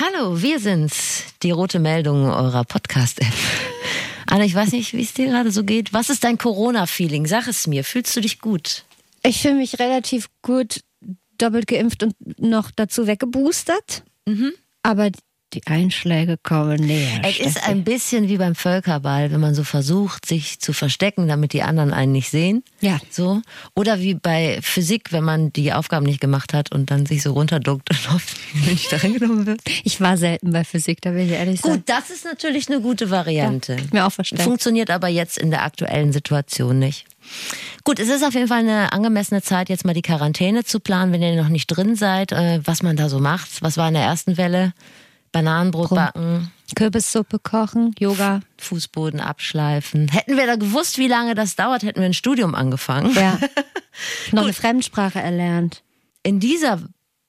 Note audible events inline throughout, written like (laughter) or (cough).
Hallo, wir sind's, die rote Meldung eurer Podcast-App. Anna, ich weiß nicht, wie es dir gerade so geht. Was ist dein Corona-Feeling? Sag es mir. Fühlst du dich gut? Ich fühle mich relativ gut, doppelt geimpft und noch dazu weggeboostert. Mhm. Aber die Einschläge kommen näher. Es ist ein bisschen wie beim Völkerball, wenn man so versucht, sich zu verstecken, damit die anderen einen nicht sehen. Ja. So. Oder wie bei Physik, wenn man die Aufgaben nicht gemacht hat und dann sich so runterduckt und hofft, nicht darin (laughs) genommen wird. Ich war selten bei Physik, da will ich ehrlich Gut, sagen. das ist natürlich eine gute Variante. Ja, mir auch verstanden. Funktioniert aber jetzt in der aktuellen Situation nicht. Gut, es ist auf jeden Fall eine angemessene Zeit, jetzt mal die Quarantäne zu planen, wenn ihr noch nicht drin seid, äh, was man da so macht. Was war in der ersten Welle? Bananenbrot Rum. backen, Kürbissuppe kochen, Yoga. Fußboden abschleifen. Hätten wir da gewusst, wie lange das dauert, hätten wir ein Studium angefangen. Ja. (laughs) noch eine Fremdsprache erlernt. In dieser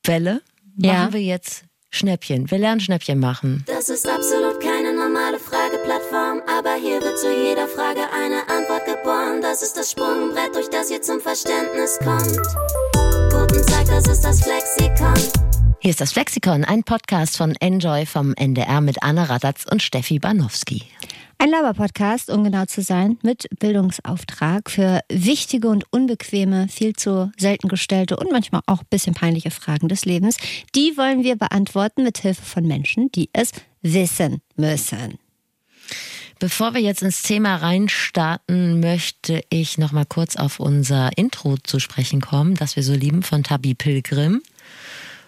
Welle machen Ja. wir jetzt Schnäppchen. Wir lernen Schnäppchen machen. Das ist absolut keine normale Frageplattform, aber hier wird zu jeder Frage eine Antwort geboren. Das ist das Sprungbrett, durch das ihr zum Verständnis kommt. Guten Tag, das ist das Flexikon. Hier ist das Flexikon, ein Podcast von Enjoy vom NDR mit Anna Radatz und Steffi Banowski. Ein Laber-Podcast, um genau zu sein, mit Bildungsauftrag für wichtige und unbequeme, viel zu selten gestellte und manchmal auch ein bisschen peinliche Fragen des Lebens. Die wollen wir beantworten mit Hilfe von Menschen, die es wissen müssen. Bevor wir jetzt ins Thema reinstarten, möchte ich noch mal kurz auf unser Intro zu sprechen kommen, das wir so lieben von Tabi Pilgrim.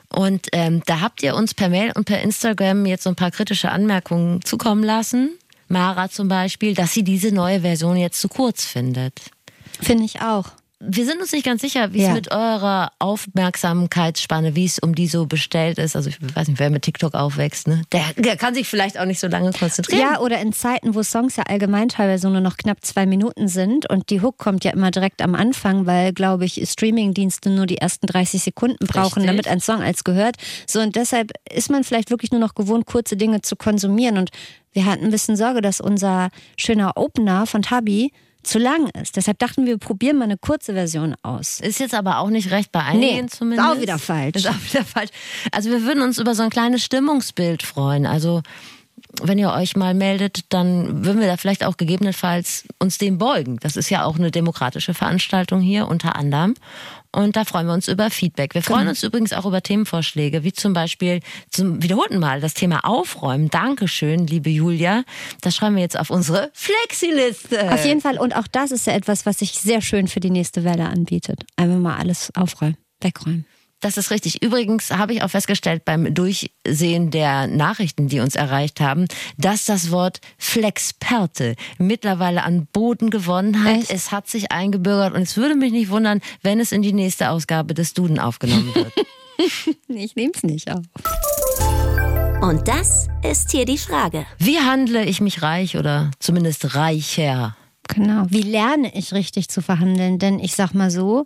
Und ähm, da habt ihr uns per Mail und per Instagram jetzt so ein paar kritische Anmerkungen zukommen lassen. Mara zum Beispiel, dass sie diese neue Version jetzt zu kurz findet. Finde ich auch. Wir sind uns nicht ganz sicher, wie es Ja. mit eurer Aufmerksamkeitsspanne, wie es um die so bestellt ist. Also ich weiß nicht, wer mit TikTok aufwächst, ne? Der, der kann sich vielleicht auch nicht so lange konzentrieren. Ja, oder in Zeiten, wo Songs ja allgemein teilweise nur noch knapp zwei Minuten sind und die Hook kommt ja immer direkt am Anfang, weil, glaube ich, Streamingdienste nur die ersten 30 Sekunden brauchen, Richtig. damit ein Song als gehört. So, und deshalb ist man vielleicht wirklich nur noch gewohnt, kurze Dinge zu konsumieren. Und wir hatten ein bisschen Sorge, dass unser schöner Opener von Tabi zu lang ist. Deshalb dachten wir, wir probieren mal eine kurze Version aus. Ist jetzt aber auch nicht recht bei einigen Nee, zumindest. ist auch wieder falsch. Ist auch wieder falsch. Also wir würden uns über so ein kleines Stimmungsbild freuen. Also wenn ihr euch mal meldet, dann würden wir da vielleicht auch gegebenenfalls uns dem beugen. Das ist ja auch eine demokratische Veranstaltung hier unter anderem. Und da freuen wir uns über Feedback. Wir freuen uns übrigens auch über Themenvorschläge, wie zum Beispiel zum wiederholten Mal das Thema Aufräumen. Dankeschön, liebe Julia. Das schreiben wir jetzt auf unsere Flexiliste. Auf jeden Fall. Und auch das ist ja etwas, was sich sehr schön für die nächste Welle anbietet. Einfach mal alles aufräumen, wegräumen. Das ist richtig. Übrigens habe ich auch festgestellt beim Durchsehen der Nachrichten, die uns erreicht haben, dass das Wort Flexperte mittlerweile an Boden gewonnen hat. Echt? Es hat sich eingebürgert und es würde mich nicht wundern, wenn es in die nächste Ausgabe des Duden aufgenommen wird. (laughs) Ich nehme es nicht auf. Und das ist hier die Frage. Wie handle ich mich reich oder zumindest reicher? Genau. Wie lerne ich richtig zu verhandeln? Denn ich sag mal so,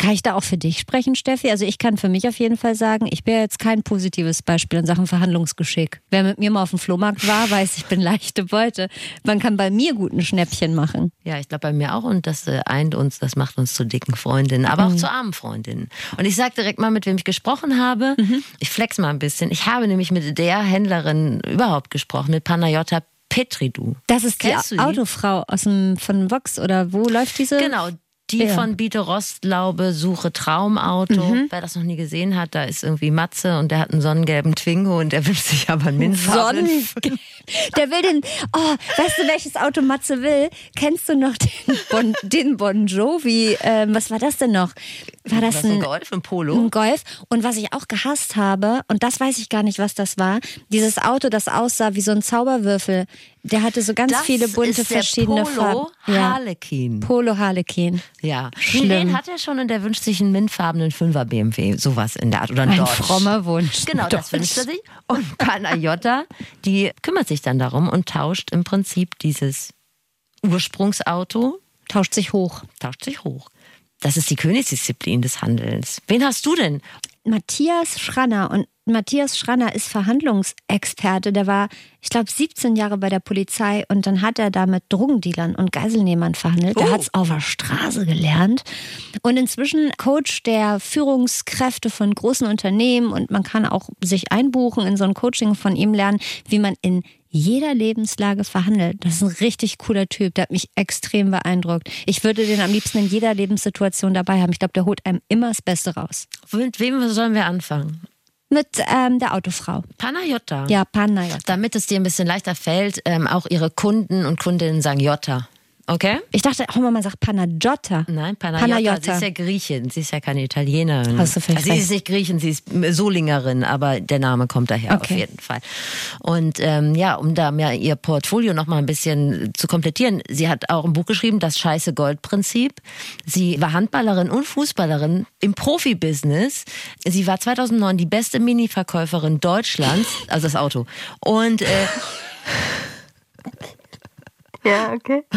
kann ich da auch für dich sprechen, Steffi? Also ich kann für mich auf jeden Fall sagen, ich bin jetzt kein positives Beispiel in Sachen Verhandlungsgeschick. Wer mit mir mal auf dem Flohmarkt war, weiß, ich bin leichte Beute. Man kann bei mir gut ein Schnäppchen machen. Ja, ich glaube bei mir auch und das äh, eint uns, das macht uns zu dicken Freundinnen, aber auch zu armen Freundinnen. Und ich sage direkt mal, mit wem ich gesprochen habe. Ich flex mal ein bisschen. Ich habe nämlich mit der Händlerin überhaupt gesprochen, mit Panayota Petridou. Das ist Kennst die? Autofrau aus dem, von Vox oder wo läuft diese? Genau. Die Ja. von Biete Rostlaube, Suche Traumauto. Wer das noch nie gesehen hat, da ist irgendwie Matze und der hat einen sonnengelben Twingo und der (laughs) wünscht sich aber einen Minzfarben. Sonnen. (laughs) Der will den. Oh, weißt du, welches Auto Matze will? Kennst du noch den Bon, den bon Jovi? Ähm, was war das denn noch? War das Was, ein ein, Golf, ein Polo? ein Golf? Und was ich auch gehasst habe, und das weiß ich gar nicht, was das war, dieses Auto, das aussah wie so ein Zauberwürfel. Der hatte so ganz das viele bunte verschiedene Polo Farben. Ja. Harlequin. Polo Harlequin. Ja, Schlimm. den hat er schon und der wünscht sich einen mintfarbenen 5er BMW, sowas in der Art. Oder Ein Dodge. frommer Wunsch. Genau, das wünscht er sich. Und Panayota, die kümmert sich dann darum und tauscht im Prinzip dieses Ursprungsauto, Tauscht sich hoch. tauscht sich hoch. Das ist die Königsdisziplin des Handelns. Wen hast du denn? Matthias Schranner und Matthias Schranner ist Verhandlungsexperte. Der war, ich glaube, 17 Jahre bei der Polizei und dann hat er da mit Drogendealern und Geiselnehmern verhandelt. Oh. Der hat es auf der Straße gelernt. Und inzwischen Coach der Führungskräfte von großen Unternehmen und man kann auch sich einbuchen in so ein Coaching von ihm lernen, wie man in jeder Lebenslage verhandelt. Das ist ein richtig cooler Typ, der hat mich extrem beeindruckt. Ich würde den am liebsten in jeder Lebenssituation dabei haben. Ich glaube, der holt einem immer das Beste raus. Mit wem sollen wir anfangen? Mit ähm, der Autofrau. Panayota. Ja, Panayota. Damit es dir ein bisschen leichter fällt, ähm, auch ihre Kunden und Kundinnen sagen Jota. Okay. Ich dachte auch mal, man sagt Panagiota. Nein, Panayota. Panayota. Sie ist ja Griechin. Sie ist ja keine Italienerin. Hast du vielleicht also sie ist nicht Griechin, sie ist Solingerin, aber der Name kommt daher okay. auf jeden Fall. Und ähm, ja, um da mehr ihr Portfolio noch mal ein bisschen zu komplettieren, sie hat auch ein Buch geschrieben, das Scheiße Gold Prinzip. Sie war Handballerin und Fußballerin im Profibusiness. Sie war 2009 die beste Mini-Verkäuferin Deutschlands, also das Auto. Und äh, (laughs) Ja, okay. (laughs)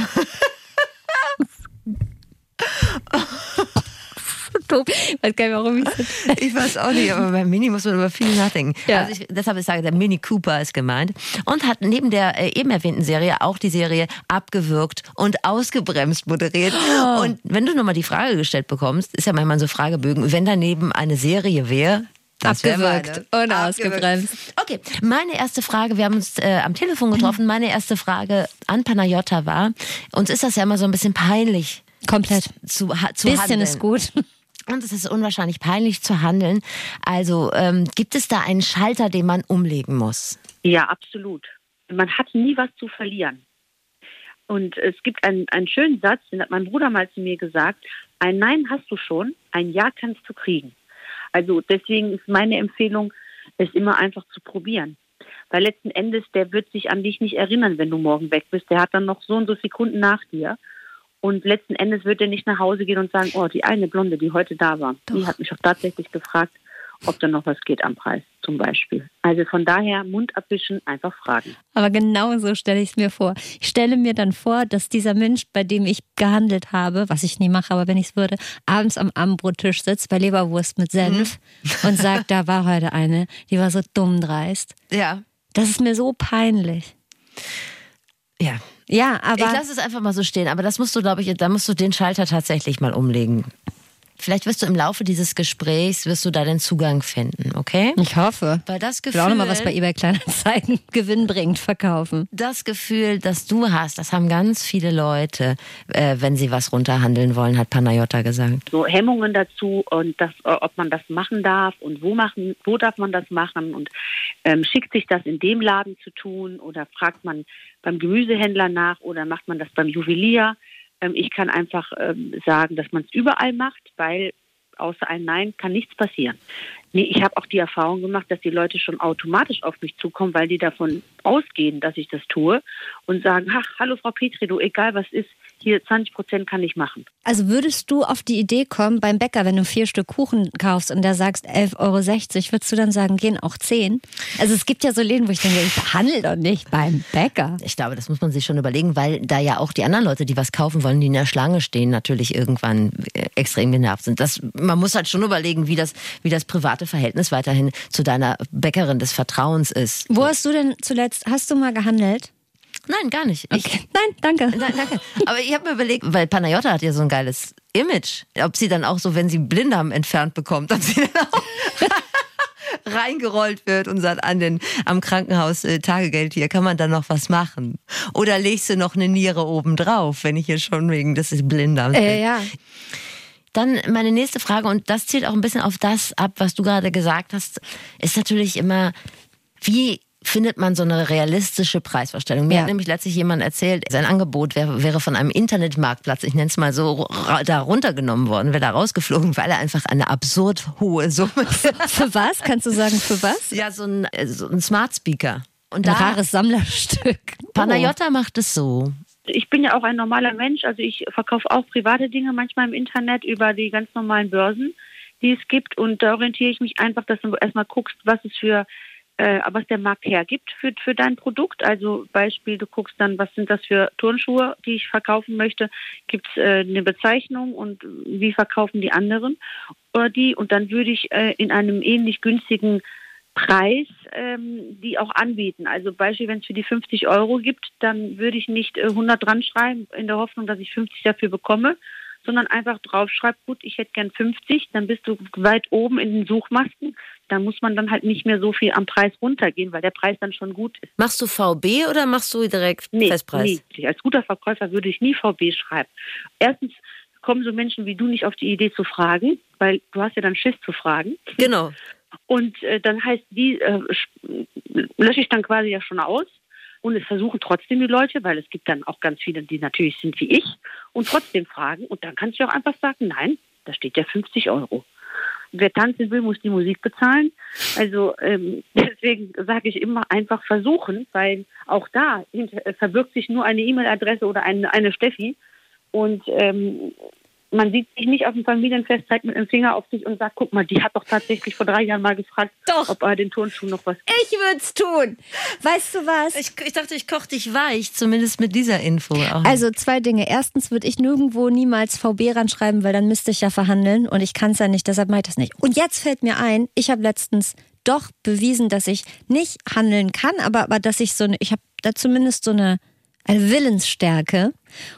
doof. Ich weiß gar nicht, warum ich so Ich weiß auch nicht, aber beim Mini muss man über viel nachdenken. Ja. Also ich, deshalb ich sage, der Mini Cooper ist gemeint. Und hat neben der äh, eben erwähnten Serie auch die Serie abgewürgt und ausgebremst moderiert. Oh. Und wenn du nochmal die Frage gestellt bekommst, ist ja manchmal so Fragebögen, wenn daneben eine Serie wäre, das abgewürgt und ausgebremst. Okay, meine erste Frage, wir haben uns äh, am Telefon getroffen, meine erste Frage an Panayota war, uns ist das ja immer so ein bisschen peinlich. Komplett. Zu, zu Bisschen handeln. ist gut. (laughs) Und es ist unwahrscheinlich peinlich zu handeln. Also ähm, gibt es da einen Schalter, den man umlegen muss? Ja, absolut. Man hat nie was zu verlieren. Und es gibt einen, einen schönen Satz, den hat mein Bruder mal zu mir gesagt, ein Nein hast du schon, ein Ja kannst du kriegen. Also deswegen ist meine Empfehlung, es immer einfach zu probieren. Weil letzten Endes, der wird sich an dich nicht erinnern, wenn du morgen weg bist. Der hat dann noch so und so Sekunden nach dir. Und letzten Endes wird er nicht nach Hause gehen und sagen, oh, die eine Blonde, die heute da war, Doch. die hat mich auch tatsächlich gefragt, ob da noch was geht am Preis zum Beispiel. Also von daher Mund abwischen, einfach fragen. Aber genau so stelle ich es mir vor. Ich stelle mir dann vor, dass dieser Mensch, bei dem ich gehandelt habe, was ich nie mache, aber wenn ich es würde, abends am Abendbrottisch sitzt bei Leberwurst mit Senf mhm. und sagt, da war heute eine, die war so dumm dreist. Ja. Das ist mir so peinlich. Ja. Ja, aber. Ich lasse es einfach mal so stehen, aber das musst du, glaube ich, da musst du den Schalter tatsächlich mal umlegen. Vielleicht wirst du im Laufe dieses Gesprächs, wirst du da den Zugang finden, okay? Ich hoffe. Weil das Gefühl... Ich will auch noch mal was bei eBay Kleinanzeigen (laughs) gewinnbringend verkaufen. Das Gefühl, das du hast, das haben ganz viele Leute, äh, wenn sie was runterhandeln wollen, hat Panayota gesagt. So Hemmungen dazu und das, äh, ob man das machen darf und wo machen, wo darf man das machen und ähm, schickt sich das in dem Laden zu tun oder fragt man beim Gemüsehändler nach oder macht man das beim Juwelier? Ähm, ich kann einfach ähm, sagen, dass man es überall macht, weil außer ein Nein kann nichts passieren. Nee, ich habe auch die Erfahrung gemacht, dass die Leute schon automatisch auf mich zukommen, weil die davon ausgehen, dass ich das tue und sagen, ach, hallo Frau Petri, du, egal was ist, hier 20 Prozent kann ich machen. Also würdest du auf die Idee kommen, beim Bäcker, wenn du vier Stück Kuchen kaufst und der sagst 11,60 Euro, würdest du dann sagen, gehen auch 10? Also es gibt ja so Läden, wo ich denke, ich handle doch nicht beim Bäcker. Ich glaube, das muss man sich schon überlegen, weil da ja auch die anderen Leute, die was kaufen wollen, die in der Schlange stehen, natürlich irgendwann äh, extrem genervt sind. Das, man muss halt schon überlegen, wie das, wie das private Verhältnis weiterhin zu deiner Bäckerin des Vertrauens ist. Wo hast du denn zuletzt, hast du mal gehandelt? Nein, gar nicht. Ich, okay. Nein, danke. Nein, danke. Aber ich habe mir überlegt, weil Panayota hat ja so ein geiles Image, ob sie dann auch so, wenn sie Blinddarm entfernt bekommt, ob sie (laughs) dann auch reingerollt wird und sagt an den am Krankenhaus äh, Tagegeld hier kann man da noch was machen oder legst du noch eine Niere oben drauf, wenn ich hier schon wegen des Blinddarms äh, ja. Dann meine nächste Frage und das zielt auch ein bisschen auf das ab, was du gerade gesagt hast, ist natürlich immer wie findet man so eine realistische Preisvorstellung. Mir ja. hat nämlich letztlich jemand erzählt, sein Angebot wäre, wäre von einem Internetmarktplatz, ich nenne es mal so, da runtergenommen worden, wäre da rausgeflogen, weil er einfach eine absurd hohe Summe. (laughs) für was? Kannst du sagen, für was? Ja, so ein, so ein Smart Speaker. Und ein rares Sammlerstück. Panayota oh. macht es so. Ich bin ja auch ein normaler Mensch, also ich verkaufe auch private Dinge manchmal im Internet über die ganz normalen Börsen, die es gibt. Und da orientiere ich mich einfach, dass du erstmal guckst, was es für äh, was der Markt hergibt für, für dein Produkt. Also Beispiel, du guckst dann, was sind das für Turnschuhe, die ich verkaufen möchte. Gibt es äh, eine Bezeichnung und wie verkaufen die anderen oder die? Und dann würde ich äh, in einem ähnlich günstigen Preis ähm, die auch anbieten. Also Beispiel, wenn es für die 50 Euro gibt, dann würde ich nicht äh, 100 dran schreiben in der Hoffnung, dass ich 50 dafür bekomme, sondern einfach draufschreibt, gut, ich hätte gern 50, dann bist du weit oben in den Suchmasken. Da muss man dann halt nicht mehr so viel am Preis runtergehen, weil der Preis dann schon gut ist. Machst du VB oder machst du direkt Nee, Festpreis? nee. Als guter Verkäufer würde ich nie VB schreiben. Erstens kommen so Menschen wie du nicht auf die Idee zu fragen, weil du hast ja dann Schiss zu fragen. Genau. Und äh, dann heißt die, äh, sch- lösche ich dann quasi ja schon aus. Und es versuchen trotzdem die Leute, weil es gibt dann auch ganz viele, die natürlich sind wie ich und trotzdem fragen. Und dann kannst du auch einfach sagen, nein, da steht ja 50 Euro. Wer tanzen will, muss die Musik bezahlen. Also ähm, (laughs) deswegen sage ich immer einfach versuchen, weil auch da äh, verbirgt sich nur eine E-Mail-Adresse oder eine, eine Steffi. Und ähm, man sieht sich nicht auf dem Familienfest, zeigt mit dem Finger auf sich und sagt, guck mal, die hat doch tatsächlich vor drei Jahren mal gefragt, Doch. ob er den Turnschuh noch was Ich würde es tun. Weißt du was? Ich, ich dachte, ich koche dich weich, zumindest mit dieser Info. Auch. Also zwei Dinge. Erstens würde ich nirgendwo niemals VB ranschreiben, weil dann müsste ich ja verhandeln und ich kann es ja nicht, deshalb mache ich das nicht. Und jetzt fällt mir ein, ich habe letztens doch bewiesen, dass ich nicht handeln kann, aber, aber dass ich so eine, ich habe da zumindest so eine, eine Willensstärke.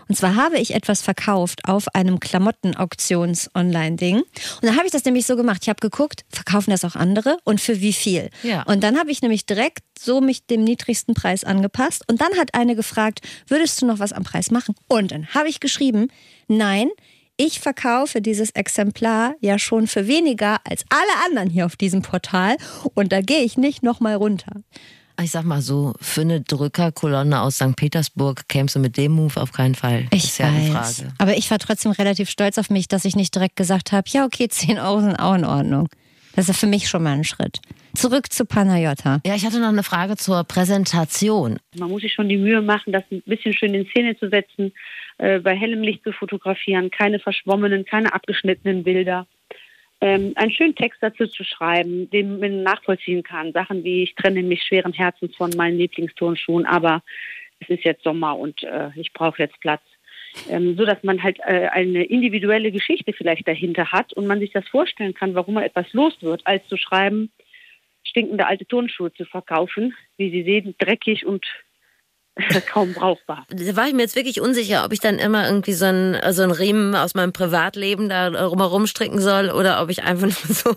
Und zwar habe ich etwas verkauft auf einem Klamotten-Auktions-Online-Ding. Und dann habe ich das nämlich so gemacht. Ich habe geguckt, verkaufen das auch andere und für wie viel? Ja. Und dann habe ich nämlich direkt so mich dem niedrigsten Preis angepasst. Und dann hat eine gefragt, würdest du noch was am Preis machen? Und dann habe ich geschrieben, nein, ich verkaufe dieses Exemplar ja schon für weniger als alle anderen hier auf diesem Portal. Und da gehe ich nicht nochmal runter. Ich sag mal so, für eine Drückerkolonne aus St. Petersburg kämst du mit dem Move auf keinen Fall. Ich ist ja weiß. Frage. Aber ich war trotzdem relativ stolz auf mich, dass ich nicht direkt gesagt habe, ja, okay, (laughs) 10 Euro sind auch in Ordnung. Das ist ja für mich schon mal ein Schritt. Zurück zu Panayota. Ja, ich hatte noch eine Frage zur Präsentation. Man muss sich schon die Mühe machen, das ein bisschen schön in Szene zu setzen, äh, bei hellem Licht zu fotografieren, keine verschwommenen, keine abgeschnittenen Bilder. Ähm, einen schönen Text dazu zu schreiben, den man nachvollziehen kann. Sachen wie, ich trenne mich schweren Herzens von meinen Lieblingsturnschuhen, aber es ist jetzt Sommer und äh, ich brauche jetzt Platz. Ähm, so dass man halt äh, eine individuelle Geschichte vielleicht dahinter hat und man sich das vorstellen kann, warum man etwas los wird, als zu schreiben, stinkende alte Turnschuhe zu verkaufen, wie sie sehen, dreckig und (laughs) kaum brauchbar. Da war ich mir jetzt wirklich unsicher, ob ich dann immer irgendwie so einen, so einen Riemen aus meinem Privatleben da rumherum stricken soll oder ob ich einfach (laughs) nur so,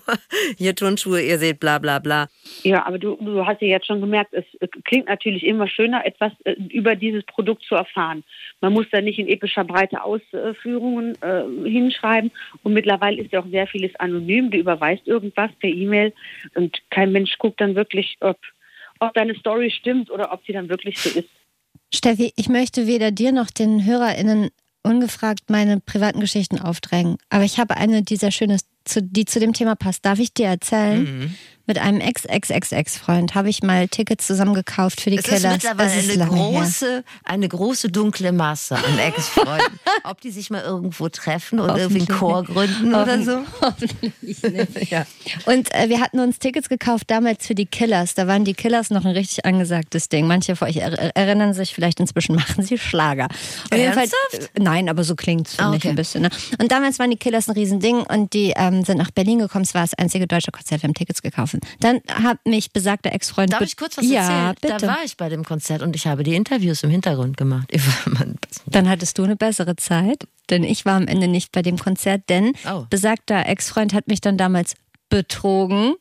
hier Turnschuhe, ihr seht, bla bla bla. Ja, aber du, du hast ja jetzt schon gemerkt, es äh, klingt natürlich immer schöner, etwas äh, über dieses Produkt zu erfahren. Man muss da nicht in epischer Breite Ausführungen äh, hinschreiben. Und mittlerweile ist ja auch sehr vieles anonym. Du überweist irgendwas per E-Mail und kein Mensch guckt dann wirklich, ob, ob deine Story stimmt oder ob sie dann wirklich so ist. Steffi, ich möchte weder dir noch den HörerInnen ungefragt meine privaten Geschichten aufdrängen. Aber ich habe eine, die sehr schön ist, zu, die zu dem Thema passt. Darf ich dir erzählen? Mhm. Mit einem Ex-Ex-Ex-Ex-Freund habe ich mal Tickets zusammengekauft für die Es ist Killers. mittlerweile Es ist eine lange her. große, eine große dunkle Masse an (laughs) Ex-Freunden. Ob die sich mal irgendwo treffen und irgendwie einen Chor gründen oder so. Hoffentlich (laughs) nicht. Ja. Und äh, wir hatten uns Tickets gekauft damals für die Killers. Da waren die Killers noch ein richtig angesagtes Ding. Manche von euch er erinnern sich vielleicht inzwischen, machen sie Schlager. Ernsthaft? äh, nein, aber so klingt's finde Ah, ich okay. ein bisschen. Ne? Und damals waren die Killers ein Riesending und die ähm, sind nach Berlin gekommen. Es war das einzige deutsche Konzert. Wir haben Tickets gekauft. Dann hat mich besagter Ex-Freund... Darf ich kurz was ja, erzählen? bitte. Da war ich bei dem Konzert und ich habe die Interviews im Hintergrund gemacht. (laughs) Dann hattest du eine bessere Zeit, denn ich war am Ende nicht bei dem Konzert, denn Oh. besagter Ex-Freund hat mich dann damals betrogen.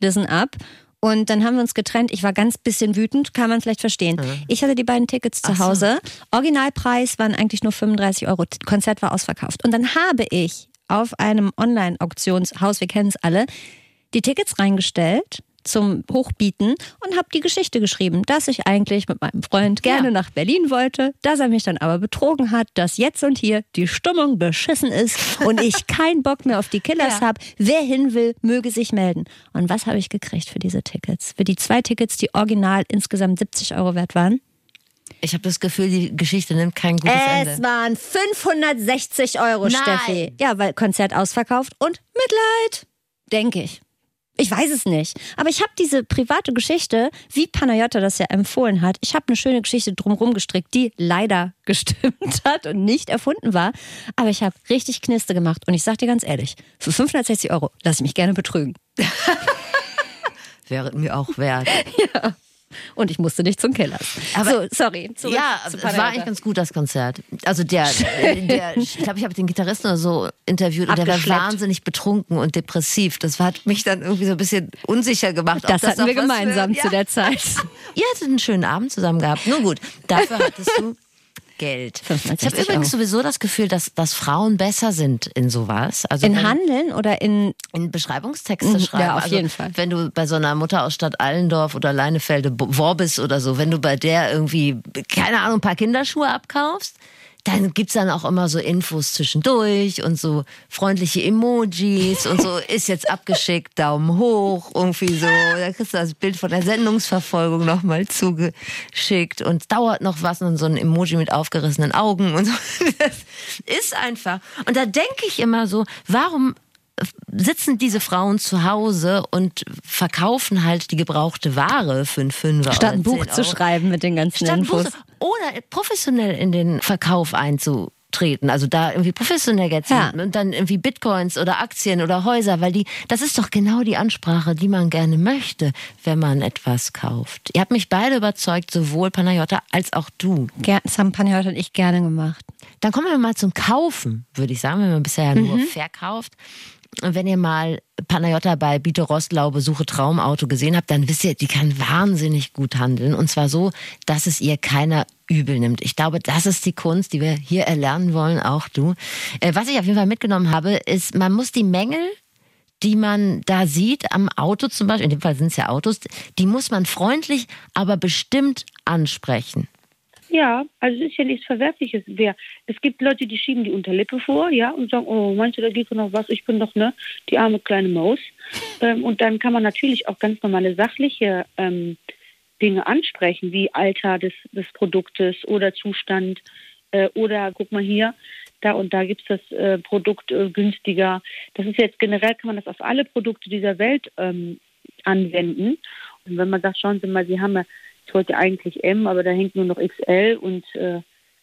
Listen up. Und dann haben wir uns getrennt. Ich war ganz bisschen wütend, kann man vielleicht verstehen. Ich hatte die beiden Tickets zu Ach so. Hause. Originalpreis waren eigentlich nur 35 Euro. Konzert war ausverkauft. Und dann habe ich auf einem Online-Auktionshaus, wir kennen es alle, die Tickets reingestellt zum Hochbieten und habe die Geschichte geschrieben, dass ich eigentlich mit meinem Freund gerne Ja. nach Berlin wollte, dass er mich dann aber betrogen hat, dass jetzt und hier die Stimmung beschissen ist und ich (laughs) keinen Bock mehr auf die Killers Ja. habe. Wer hin will, möge sich melden. Und was habe ich gekriegt für diese Tickets? Für die zwei Tickets, die original insgesamt 70 Euro wert waren? Ich habe das Gefühl, die Geschichte nimmt kein gutes Es Ende. waren 560 Euro, Nein. Steffi. Ja, weil Konzert ausverkauft und Mitleid, denke ich. Ich weiß es nicht. Aber ich habe diese private Geschichte, wie Panayota das ja empfohlen hat. Ich habe eine schöne Geschichte drumherum gestrickt, die leider (laughs) gestimmt hat und nicht erfunden war. Aber ich habe richtig Kniste gemacht. Und ich sag dir ganz ehrlich, für 560 Euro lasse ich mich gerne betrügen. (laughs) Wäre mir auch wert. (laughs) ja. Und ich musste nicht zum Keller. Aber- so, sorry. Zurück ja, es war eigentlich ganz gut, das Konzert. Also der, (laughs) der ich glaube, ich habe den Gitarristen oder so interviewt und der war wahnsinnig betrunken und depressiv. Das hat mich dann irgendwie so ein bisschen unsicher gemacht. ob Das hatten wir gemeinsam zu der Zeit. (laughs) Ihr hattet einen schönen Abend zusammen gehabt. Nun gut, dafür hattest du (laughs) Geld. Ich habe 560 übrigens Euro. sowieso das Gefühl, dass, dass Frauen besser sind in sowas. Also In wenn- Handeln oder in. in Beschreibungstexte Mhm, schreiben. ja, auf also, jeden Fall. Wenn du bei so einer Mutter aus Stadt Allendorf oder Leinefelde Worbis oder so, wenn du bei der irgendwie, keine Ahnung, ein paar Kinderschuhe abkaufst, dann gibt's dann auch immer so Infos zwischendurch und so freundliche Emojis und so (laughs) ist jetzt abgeschickt, Daumen hoch, irgendwie so. Da kriegst du das Bild von der Sendungsverfolgung nochmal zugeschickt und dauert noch was und so ein Emoji mit aufgerissenen Augen und so. (laughs) Das ist einfach. Und da denke ich immer so, warum sitzen diese Frauen zu Hause und verkaufen halt die gebrauchte Ware für einen Fünfer Statt ein Buch 10 zu schreiben mit den ganzen Statt ein Buch Oder professionell in den Verkauf einzutreten, also da irgendwie professionell zu Ja. und dann irgendwie Bitcoins oder Aktien oder Häuser, weil die, das ist doch genau die Ansprache, die man gerne möchte, wenn man etwas kauft. Ihr habt mich beide überzeugt, sowohl Panayota als auch du. Ger- Das haben Panayota und ich gerne gemacht. Dann kommen wir mal zum Kaufen, würde ich sagen, wenn man bisher ja nur Mhm. verkauft. Wenn ihr mal Panayota bei Biete Rostlau Besuche Traumauto gesehen habt, dann wisst ihr, die kann wahnsinnig gut handeln. Und zwar so, dass es ihr keiner übel nimmt. Ich glaube, das ist die Kunst, die wir hier erlernen wollen, auch du. Äh, Was ich auf jeden Fall mitgenommen habe, ist, man muss die Mängel die man da sieht am Auto zum Beispiel, in dem Fall sind es ja Autos, die muss man freundlich, aber bestimmt ansprechen. Ja, also es ist ja nichts Verwerfliches. Wer, es gibt Leute, die schieben die Unterlippe vor, ja, und sagen, oh, meinst du, da geht noch was? Ich bin doch, ne, die arme kleine Maus. (laughs) ähm, und dann kann man natürlich auch ganz normale sachliche ähm, Dinge ansprechen, wie Alter des, des Produktes oder Zustand äh, oder guck mal hier, da und da gibt es das äh, Produkt äh, günstiger. Das ist jetzt generell, kann man das auf alle Produkte dieser Welt ähm, anwenden. Und wenn man sagt, schauen Sie mal, Sie haben ja, ich wollte eigentlich M, aber da hängt nur noch XL und äh,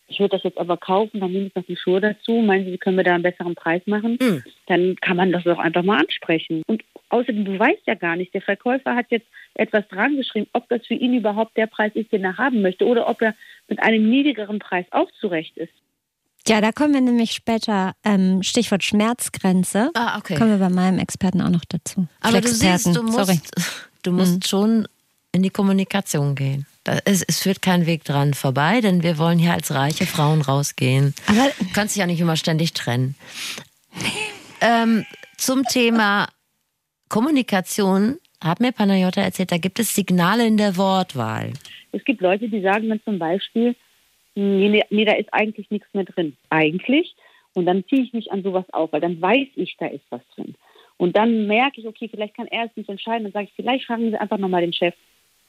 ich würde das jetzt aber kaufen, dann nehme ich noch die Schuhe dazu. Meinen Sie, Sie können mir da einen besseren Preis machen? Hm. Dann kann man das auch einfach mal ansprechen. Und außerdem, du weißt ja gar nicht, der Verkäufer hat jetzt etwas dran geschrieben, ob das für ihn überhaupt der Preis ist, den er haben möchte, oder ob er mit einem niedrigeren Preis auch zurecht ist. Ja, da kommen wir nämlich später, ähm, Stichwort Schmerzgrenze, Ah, okay. kommen wir bei meinem Experten auch noch dazu. Aber du siehst, du musst, sorry. (laughs) du musst schon in die Kommunikation gehen. Ist, es führt kein Weg dran vorbei, denn wir wollen hier als reiche Frauen rausgehen. Aber Du kannst dich ja nicht immer ständig trennen. ähm, zum Thema Kommunikation hat mir Panayota erzählt, da gibt es Signale in der Wortwahl. Es gibt Leute, die sagen dann zum Beispiel, nee, nee, da ist eigentlich nichts mehr drin. Eigentlich. Und dann ziehe ich mich an sowas auf, weil dann weiß ich, da ist was drin. Und dann merke ich, okay, vielleicht kann er es nicht entscheiden. Dann sage ich, vielleicht fragen Sie einfach nochmal den Chef.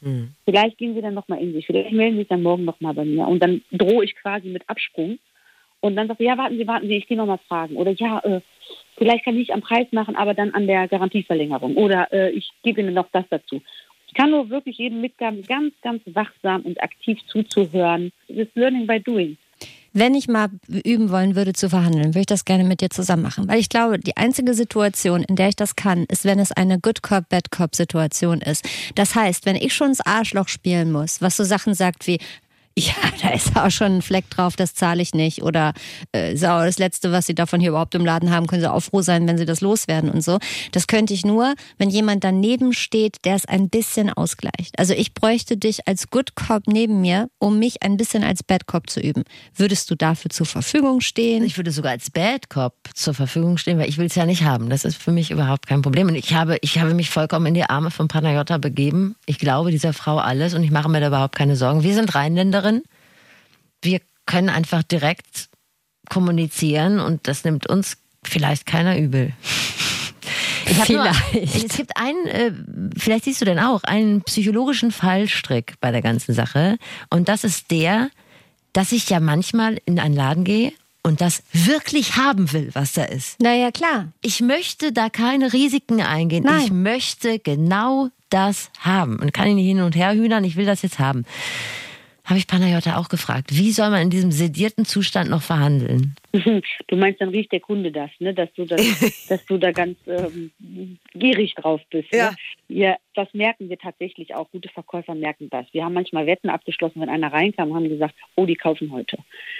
Hm. Vielleicht gehen Sie dann nochmal in sich. Vielleicht melden Sie sich dann morgen nochmal bei mir. Und dann drohe ich quasi mit Absprung. Und dann sagt er, ja, warten Sie, warten Sie, ich gehe nochmal fragen. Oder ja, äh, vielleicht kann ich am Preis machen, aber dann an der Garantieverlängerung. Oder äh, ich gebe Ihnen noch das dazu. Ich kann nur wirklich jedem mitgaben, ganz, ganz wachsam und aktiv zuzuhören. Das Learning by Doing. Wenn ich mal üben wollen würde zu verhandeln, würde ich das gerne mit dir zusammen machen. Weil ich glaube, die einzige Situation, in der ich das kann, ist, wenn es eine Good Cop, Bad Cop Situation ist. Das heißt, wenn ich schon ins Arschloch spielen muss, was so Sachen sagt wie, ja, da ist auch schon ein Fleck drauf, das zahle ich nicht. Oder äh, ist auch das Letzte, was Sie davon hier überhaupt im Laden haben, können Sie auch froh sein, wenn Sie das loswerden und so. Das könnte ich nur, wenn jemand daneben steht, der es ein bisschen ausgleicht. Also ich bräuchte dich als Good Cop neben mir, um mich ein bisschen als Bad Cop zu üben. Würdest du dafür zur Verfügung stehen? Ich würde sogar als Bad Cop zur Verfügung stehen, weil ich will es ja nicht haben. Das ist für mich überhaupt kein Problem. Und ich habe, ich habe mich vollkommen in die Arme von Panayota begeben. Ich glaube dieser Frau alles und ich mache mir da überhaupt keine Sorgen. Wir sind Rheinländerin. Wir können einfach direkt kommunizieren und das nimmt uns vielleicht keiner übel. Ich hab nur, Vielleicht. es gibt einen, äh, vielleicht siehst du den auch, einen psychologischen Fallstrick bei der ganzen Sache. Und das ist der, dass ich ja manchmal in einen Laden gehe und das wirklich haben will, was da ist. Naja, klar. Ich möchte da keine Risiken eingehen. Nein. Ich möchte genau das haben. Und kann ich nicht hin und her hühnern, ich will das jetzt haben. Habe ich Panayota auch gefragt, wie soll man in diesem sedierten Zustand noch verhandeln? (laughs) Du meinst, dann riecht der Kunde das, ne? dass, du das (laughs) dass du da ganz ähm, gierig drauf bist. Ja. Ne? ja. Das merken wir tatsächlich auch. Gute Verkäufer merken das. Wir haben manchmal Wetten abgeschlossen, wenn einer reinkam, haben gesagt, oh, die kaufen heute.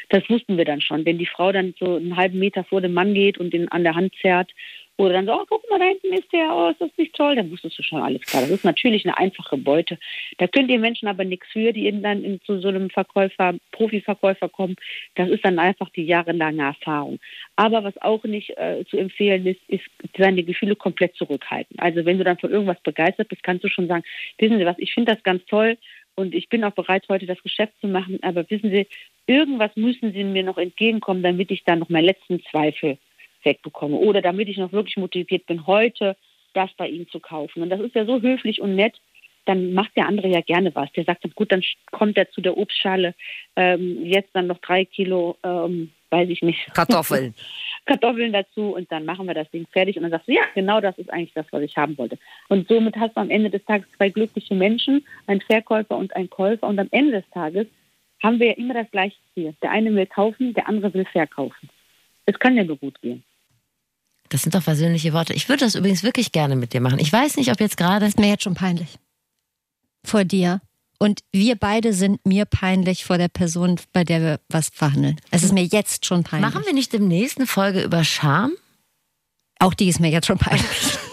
Das wussten wir dann schon. Wenn die Frau dann so einen halben Meter vor dem Mann geht und ihn an der Hand zerrt oder dann so, oh, guck mal, da hinten ist der, oh, ist das nicht toll, dann wusstest du schon alles klar. Das ist natürlich eine einfache Beute. Da können die Menschen aber nichts für, die dann in, zu so einem Verkäufer, Profiverkäufer kommen. Das ist dann einfach die jahrelange Erfahrung. Aber was auch nicht äh, zu empfehlen ist, ist, seine Gefühle komplett zurückhalten. Also wenn du dann von irgendwas begeistert bist, kannst du schon sagen, wissen Sie was, ich finde das ganz toll und ich bin auch bereit, heute das Geschäft zu machen, aber wissen Sie, irgendwas müssen Sie mir noch entgegenkommen, damit ich dann noch meinen letzten Zweifel wegbekomme oder damit ich noch wirklich motiviert bin, heute das bei Ihnen zu kaufen. Und das ist ja so höflich und nett, dann macht der andere ja gerne was. Der sagt dann, gut, dann kommt er zu der Obstschale, ähm, jetzt dann noch drei Kilo, ähm, weiß ich nicht. Kartoffeln. (laughs) Kartoffeln dazu und dann machen wir das Ding fertig und dann sagst du, ja, genau das ist eigentlich das, was ich haben wollte. Und somit hast du am Ende des Tages zwei glückliche Menschen, einen Verkäufer und einen Käufer und am Ende des Tages haben wir ja immer das gleiche Ziel. Der eine will kaufen, der andere will verkaufen. Es kann ja nur gut gehen. Das sind doch versöhnliche Worte. Ich würde das übrigens wirklich gerne mit dir machen. Ich weiß nicht, ob jetzt gerade. Ist mir jetzt schon peinlich. Vor dir. Und wir beide sind mir peinlich vor der Person, bei der wir was verhandeln. Es ist mir jetzt schon peinlich. Machen wir nicht demnächst eine Folge über Scham? Auch die ist mir jetzt schon peinlich. (laughs)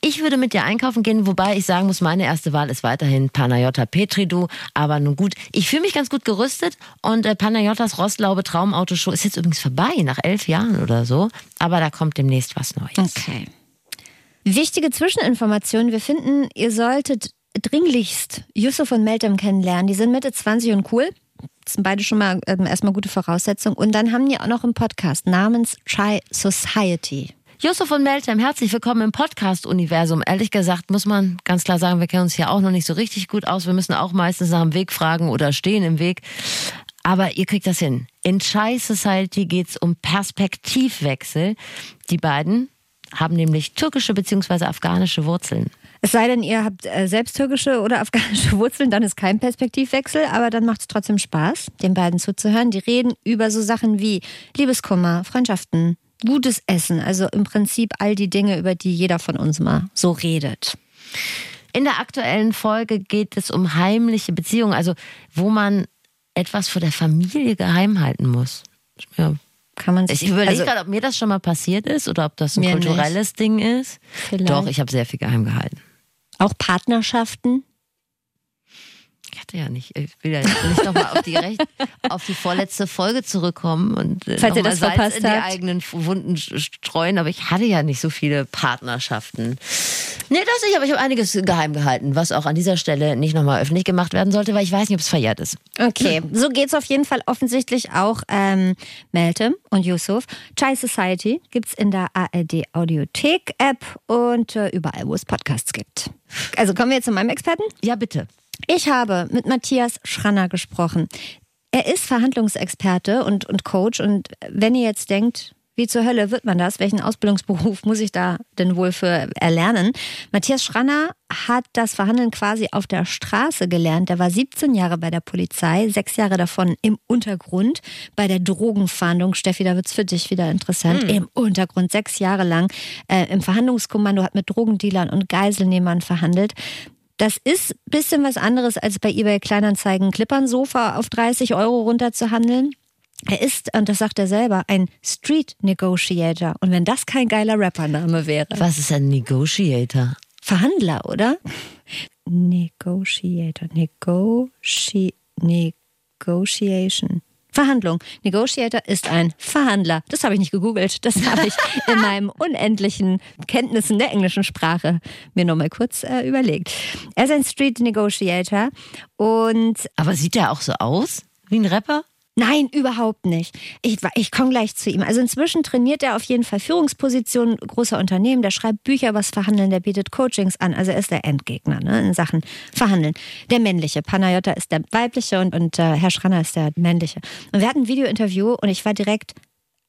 Ich würde mit dir einkaufen gehen, wobei ich sagen muss, meine erste Wahl ist weiterhin Panayota Petridou. Aber nun gut, ich fühle mich ganz gut gerüstet und äh, Panayotas Rostlaube Traumautoshow ist jetzt übrigens vorbei, nach elf Jahren oder so. Aber da kommt demnächst was Neues. Okay. Wichtige Zwischeninformation. Wir finden, ihr solltet dringlichst Yusuf und Meltem kennenlernen. Die sind Mitte 20 und cool. Das sind beide schon mal ähm, erstmal gute Voraussetzungen. Und dann haben die auch noch einen Podcast namens Chai Society. Yusuf und Meltem, herzlich willkommen im Podcast-Universum. Ehrlich gesagt muss man ganz klar sagen, wir kennen uns hier auch noch nicht so richtig gut aus. Wir müssen auch meistens nach dem Weg fragen oder stehen im Weg. Aber ihr kriegt das hin. In Chai Society geht es um Perspektivwechsel. Die beiden haben nämlich türkische bzw. afghanische Wurzeln. Es sei denn, ihr habt äh, selbst türkische oder (laughs) afghanische Wurzeln, dann ist kein Perspektivwechsel, aber dann macht es trotzdem Spaß, den beiden zuzuhören. Die reden über so Sachen wie Liebeskummer, Freundschaften, gutes Essen, also im Prinzip all die Dinge, über die jeder von uns mal so redet. In der aktuellen Folge geht es um heimliche Beziehungen, also wo man etwas vor der Familie geheim halten muss. Ja. Kann man Ich sich überlege also, gerade, ob mir das schon mal passiert ist oder ob das ein kulturelles Ding ist. Vielleicht. Doch, ich habe sehr viel geheim gehalten. auch Partnerschaften. Ich hatte ja nicht, ich will ja nicht nochmal auf die, recht, auf die vorletzte Folge zurückkommen und äh, Falls ihr das Salz verpasst in die habt. eigenen Wunden streuen, aber ich hatte ja nicht so viele Partnerschaften. Nee, das nicht, aber ich habe einiges geheim gehalten, was auch an dieser Stelle nicht nochmal öffentlich gemacht werden sollte, weil ich weiß nicht, ob es verjährt ist. Okay, so geht's auf jeden Fall offensichtlich auch ähm, Meltem und Yusuf. Chai Society gibt's in der ARD Audiothek App und äh, überall, wo es Podcasts gibt. Also kommen wir jetzt zu meinem Experten. Ja, bitte. Ich habe mit Matthias Schranner gesprochen. Er ist Verhandlungsexperte und, und Coach. Und wenn ihr jetzt denkt, wie zur Hölle wird man das? Welchen Ausbildungsberuf muss ich da denn wohl für erlernen? Matthias Schranner hat das Verhandeln quasi auf der Straße gelernt. Er war 17 Jahre bei der Polizei, sechs Jahre davon im Untergrund bei der Drogenfahndung. Steffi, da wird's für dich wieder interessant. Im Untergrund, sechs Jahre lang äh, im Verhandlungskommando, hat mit Drogendealern und Geiselnehmern verhandelt. Das ist ein bisschen was anderes, als bei eBay Kleinanzeigen Klippernsofa auf 30 Euro runterzuhandeln. Er ist, und das sagt er selber, ein Street Negotiator. Und wenn das kein geiler Rappername wäre. Was ist ein Negotiator? Verhandler, oder? Negotiator. Negoci Negotiation. Verhandlung. Negotiator ist ein Verhandler. Das habe ich nicht gegoogelt. Das habe ich in (laughs) meinem unendlichen Kenntnissen der englischen Sprache mir nochmal kurz äh, überlegt. Er ist ein Street Negotiator und Aber sieht der auch so aus wie ein Rapper? Nein, überhaupt nicht. Ich, ich komme gleich zu ihm. Also inzwischen trainiert er auf jeden Fall Führungspositionen großer Unternehmen. Der schreibt Bücher über das Verhandeln, der bietet Coachings an. Also er ist der Endgegner ne, in Sachen Verhandeln. Der männliche. Panayota ist der weibliche und, und äh, Herr Schranner ist der männliche. Und wir hatten ein Videointerview und ich war direkt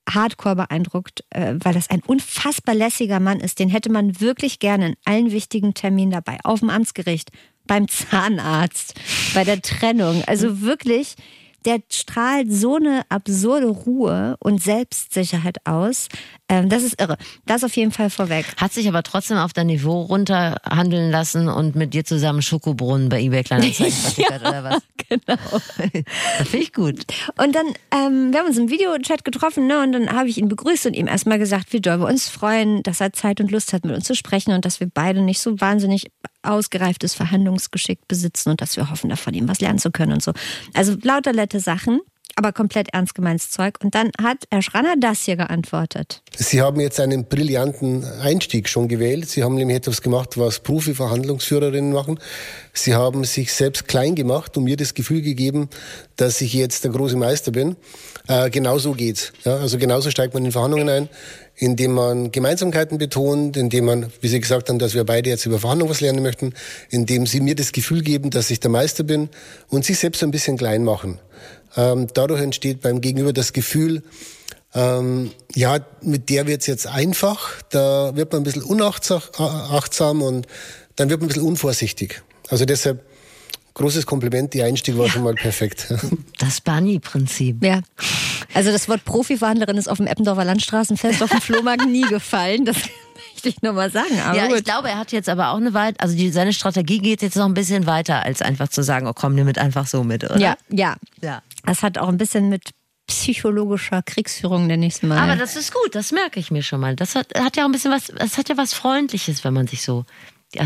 hardcore beeindruckt, äh, weil das ein unfassbar lässiger Mann ist. Den hätte man wirklich gerne in allen wichtigen Terminen dabei. Auf dem Amtsgericht, beim Zahnarzt, bei der Trennung. Also wirklich der strahlt so eine absurde Ruhe und Selbstsicherheit aus. Ähm, das ist irre. Das auf jeden Fall vorweg. Hat sich aber trotzdem auf dein Niveau runterhandeln lassen und mit dir zusammen Schokobrunnen bei eBay Kleinanzeigen (laughs) ja, oder was? (laughs) Genau. (laughs) das finde ich gut. Und dann, ähm, wir haben uns im Videochat getroffen, ne? Und dann habe ich ihn begrüßt und ihm erstmal gesagt, wie doll wir uns freuen, dass er Zeit und Lust hat, mit uns zu sprechen und dass wir beide nicht so wahnsinnig ausgereiftes Verhandlungsgeschick besitzen und dass wir hoffen, da von ihm was lernen zu können und so. Also lauter nette Sachen aber komplett ernst gemeintes Zeug. Und dann hat Herr Schranner das hier geantwortet. Sie haben jetzt einen brillanten Einstieg schon gewählt. Sie haben nämlich etwas gemacht, was Profi-Verhandlungsführerinnen machen. Sie haben sich selbst klein gemacht und mir das Gefühl gegeben, dass ich jetzt der große Meister bin. Äh, genau so geht's. Ja, also genauso steigt man in Verhandlungen ein, indem man Gemeinsamkeiten betont, indem man, wie Sie gesagt haben, dass wir beide jetzt über Verhandlungen was lernen möchten, indem Sie mir das Gefühl geben, dass ich der Meister bin und sich selbst ein bisschen klein machen. Ähm, dadurch entsteht beim Gegenüber das Gefühl, ähm, ja, mit der wird's jetzt einfach, da wird man ein bisschen unachtsam und dann wird man ein bisschen unvorsichtig. Also deshalb großes Kompliment, die Einstieg war ja. schon mal perfekt. (laughs) Das Barney-Prinzip. Ja. (laughs) Also das Wort Profiverhandlerin ist auf dem Eppendorfer Landstraßenfest auf dem Flohmarkt nie gefallen. Das (laughs) möchte ich nur mal sagen. Aber ja, gut. ich glaube, er hat jetzt aber auch eine Weile, also die, seine Strategie geht jetzt noch ein bisschen weiter, als einfach zu sagen, oh komm, nimm mit einfach so mit, oder? Ja, ja. ja. Das hat auch ein bisschen mit psychologischer Kriegsführung der nächsten Mal. Aber das ist gut, das merke ich mir schon mal. Das hat, hat ja auch ein bisschen was, das hat ja was Freundliches, wenn man sich so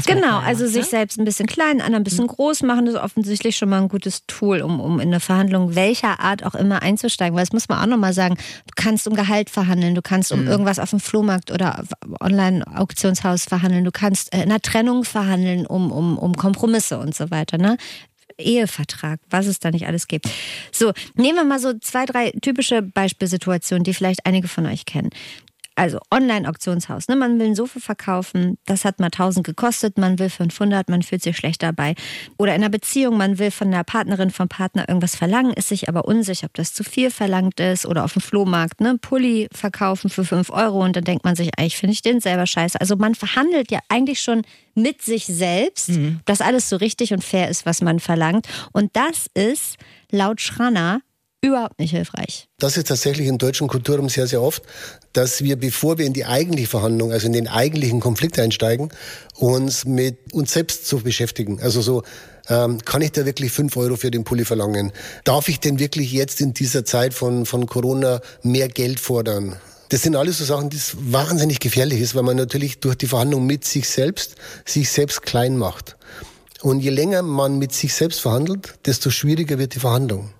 Genau, also macht, sich ne? selbst ein bisschen klein, anderen ein bisschen mhm. groß machen, ist offensichtlich schon mal ein gutes Tool, um, um in eine Verhandlung welcher Art auch immer einzusteigen. Weil das muss man auch nochmal sagen, du kannst um Gehalt verhandeln, du kannst um mhm. irgendwas auf dem Flohmarkt oder Online-Auktionshaus verhandeln, du kannst in einer Trennung verhandeln, um, um, um Kompromisse und so weiter. Ne? Ehevertrag, was es da nicht alles gibt. So, nehmen wir mal so zwei, drei typische Beispielsituationen, die vielleicht einige von euch kennen. Also Online-Auktionshaus. Ne? Man will ein Sofa verkaufen, das hat mal 1000 gekostet, man will 500, man fühlt sich schlecht dabei. Oder in einer Beziehung, man will von der Partnerin, vom Partner irgendwas verlangen, ist sich aber unsicher, ob das zu viel verlangt ist. Oder auf dem Flohmarkt, ne? Pulli verkaufen für 5 Euro und dann denkt man sich, eigentlich finde ich den selber scheiße. Also man verhandelt ja eigentlich schon mit sich selbst, mhm. dass alles so richtig und fair ist, was man verlangt. Und das ist laut Schranner überhaupt nicht hilfreich. Das ist tatsächlich im deutschen Kulturraum sehr, sehr oft, dass wir, bevor wir in die eigentliche Verhandlung, also in den eigentlichen Konflikt einsteigen, uns mit uns selbst zu beschäftigen. Also so, ähm, kann ich da wirklich fünf Euro für den Pulli verlangen? Darf ich denn wirklich jetzt in dieser Zeit von, von Corona mehr Geld fordern? Das sind alles so Sachen, die wahnsinnig gefährlich ist, weil man natürlich durch die Verhandlung mit sich selbst sich selbst klein macht. Und je länger man mit sich selbst verhandelt, desto schwieriger wird die Verhandlung.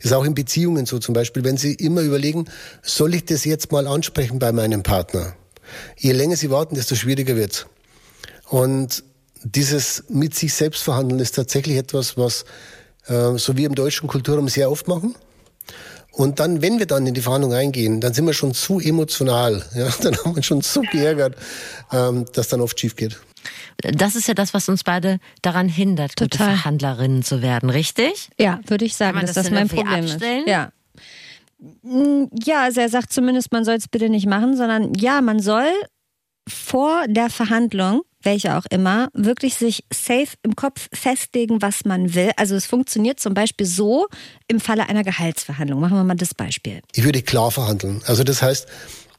Ist auch in Beziehungen so zum Beispiel, wenn Sie immer überlegen, soll ich das jetzt mal ansprechen bei meinem Partner? Je länger Sie warten, desto schwieriger wird's. Und dieses mit sich selbst verhandeln ist tatsächlich etwas, was äh, so wie im deutschen Kulturraum sehr oft machen. Und dann, wenn wir dann in die Verhandlung eingehen, dann sind wir schon zu emotional. (laughs) Ja? Dann haben wir schon so geärgert, ähm, dass dann oft schief geht. Das ist ja das, was uns beide daran hindert, Total. gute Verhandlerinnen zu werden, richtig? Ja, würde ich sagen, dass das, das mein Problem abstellen? ist. Ja. Mm, ja, also er sagt zumindest, man soll es bitte nicht machen, sondern ja, man soll vor der Verhandlung, welche auch immer, wirklich sich safe im Kopf festlegen, was man will. Also es funktioniert zum Beispiel so im Falle einer Gehaltsverhandlung. Machen wir mal das Beispiel. Ich würde klar verhandeln. Also das heißt,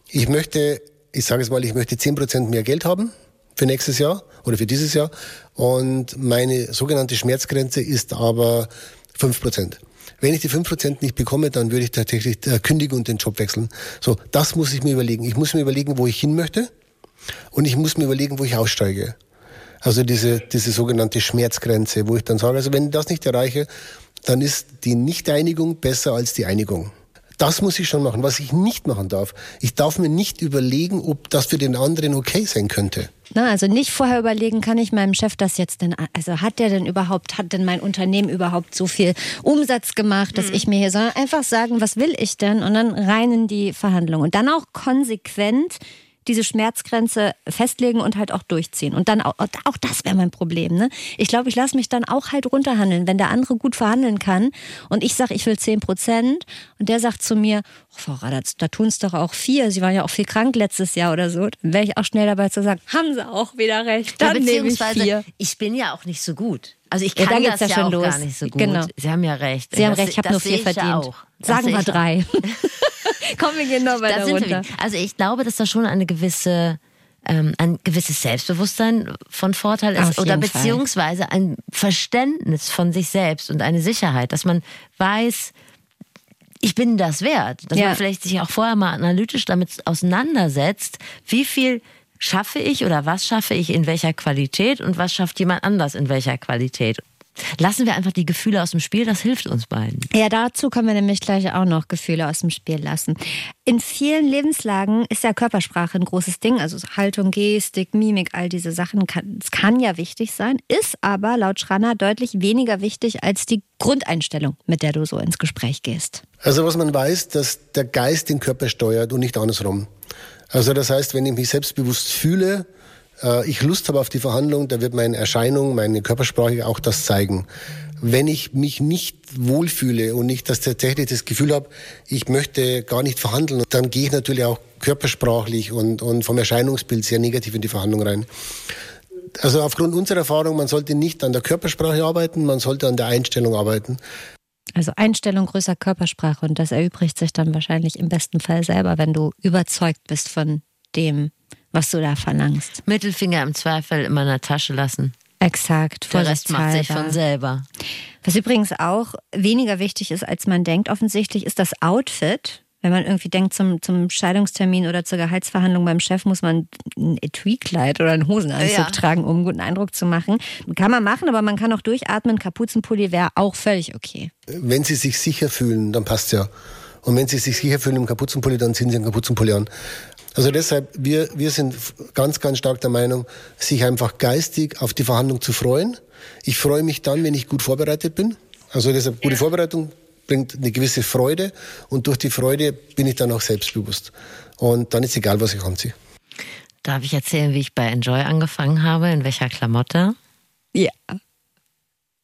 ich möchte, ich sage es mal, ich möchte 10% mehr Geld haben für nächstes Jahr oder für dieses Jahr. Und meine sogenannte Schmerzgrenze ist aber fünf Prozent. Wenn ich die fünf Prozent nicht bekomme, dann würde ich tatsächlich äh, kündigen und den Job wechseln. So, das muss ich mir überlegen. Ich muss mir überlegen, wo ich hin möchte und ich muss mir überlegen, wo ich aussteige. Also diese, diese sogenannte Schmerzgrenze, wo ich dann sage, also wenn ich das nicht erreiche, dann ist die Nichteinigung besser als die Einigung. Das muss ich schon machen. Was ich nicht machen darf, ich darf mir nicht überlegen, ob das für den anderen okay sein könnte. Na, also nicht vorher überlegen, kann ich meinem Chef das jetzt denn, also hat der denn überhaupt, hat denn mein Unternehmen überhaupt so viel Umsatz gemacht, dass mhm. ich mir hier, sondern einfach sagen, was will ich denn und dann rein in die Verhandlung und dann auch konsequent diese Schmerzgrenze festlegen und halt auch durchziehen. Und dann auch, auch das wäre mein Problem. Ne? Ich glaube, ich lasse mich dann auch halt runterhandeln, wenn der andere gut verhandeln kann und ich sage, ich will 10 Prozent und der sagt zu mir, oh, Frau Radatz, da tun es doch auch vier. Sie waren ja auch viel krank letztes Jahr oder so. Dann wäre ich auch schnell dabei zu sagen, haben Sie auch wieder recht. Dann ja, nehme ich vier. Ich bin ja auch nicht so gut. Also ich kann ja, da das ja, ja auch los. gar nicht so gut. Genau. Sie haben ja recht. Sie haben recht, ich habe nur vier verdient. Sagen wir drei. (laughs) (laughs) Komm, wir gehen noch weiter runter. Also ich glaube, dass da schon eine gewisse ähm, ein gewisses Selbstbewusstsein von Vorteil ist oder beziehungsweise Fall. ein Verständnis von sich selbst und eine Sicherheit, dass man weiß, ich bin das wert, dass ja. man vielleicht sich auch vorher mal analytisch damit auseinandersetzt, wie viel schaffe ich oder was schaffe ich in welcher Qualität und was schafft jemand anders in welcher Qualität. Lassen wir einfach die Gefühle aus dem Spiel, das hilft uns beiden. Ja, dazu können wir nämlich gleich auch noch Gefühle aus dem Spiel lassen. In vielen Lebenslagen ist ja Körpersprache ein großes Ding, also Haltung, Gestik, Mimik, all diese Sachen. Es kann ja wichtig sein, ist aber laut Schranner deutlich weniger wichtig als die Grundeinstellung, mit der du so ins Gespräch gehst. Also was man weiß, dass der Geist den Körper steuert und nicht andersrum. Also das heißt, wenn ich mich selbstbewusst fühle, äh, ich Lust habe auf die Verhandlung, da wird meine Erscheinung, meine Körpersprache auch das zeigen. Wenn ich mich nicht wohlfühle und nicht das tatsächlich das Gefühl habe, ich möchte gar nicht verhandeln, dann gehe ich natürlich auch körpersprachlich und, und vom Erscheinungsbild sehr negativ in die Verhandlung rein. Also aufgrund unserer Erfahrung, man sollte nicht an der Körpersprache arbeiten, man sollte an der Einstellung arbeiten. Also Einstellung größer Körpersprache und das erübrigt sich dann wahrscheinlich im besten Fall selber, wenn du überzeugt bist von dem, was du da verlangst. Mittelfinger im Zweifel immer in der Tasche lassen. Exakt. Der Rest macht sich von selber. Was übrigens auch weniger wichtig ist, als man denkt, offensichtlich ist das Outfit. Wenn man irgendwie denkt, zum, zum Scheidungstermin oder zur Gehaltsverhandlung beim Chef muss man ein Etui-Kleid oder einen Hosenanzug ja. tragen, um einen guten Eindruck zu machen. Kann man machen, aber man kann auch durchatmen. Kapuzenpulli wäre auch völlig okay. Wenn Sie sich sicher fühlen, dann passt ja. Und wenn Sie sich sicher fühlen im Kapuzenpulli, dann ziehen Sie einen Kapuzenpulli an. Also deshalb, wir, wir sind ganz, ganz stark der Meinung, sich einfach geistig auf die Verhandlung zu freuen. Ich freue mich dann, wenn ich gut vorbereitet bin. Also deshalb, gute Vorbereitung bringt eine gewisse Freude und durch die Freude bin ich dann auch selbstbewusst. Und dann ist egal, was ich anziehe. Darf ich erzählen, wie ich bei Enjoy angefangen habe? In welcher Klamotte? Ja.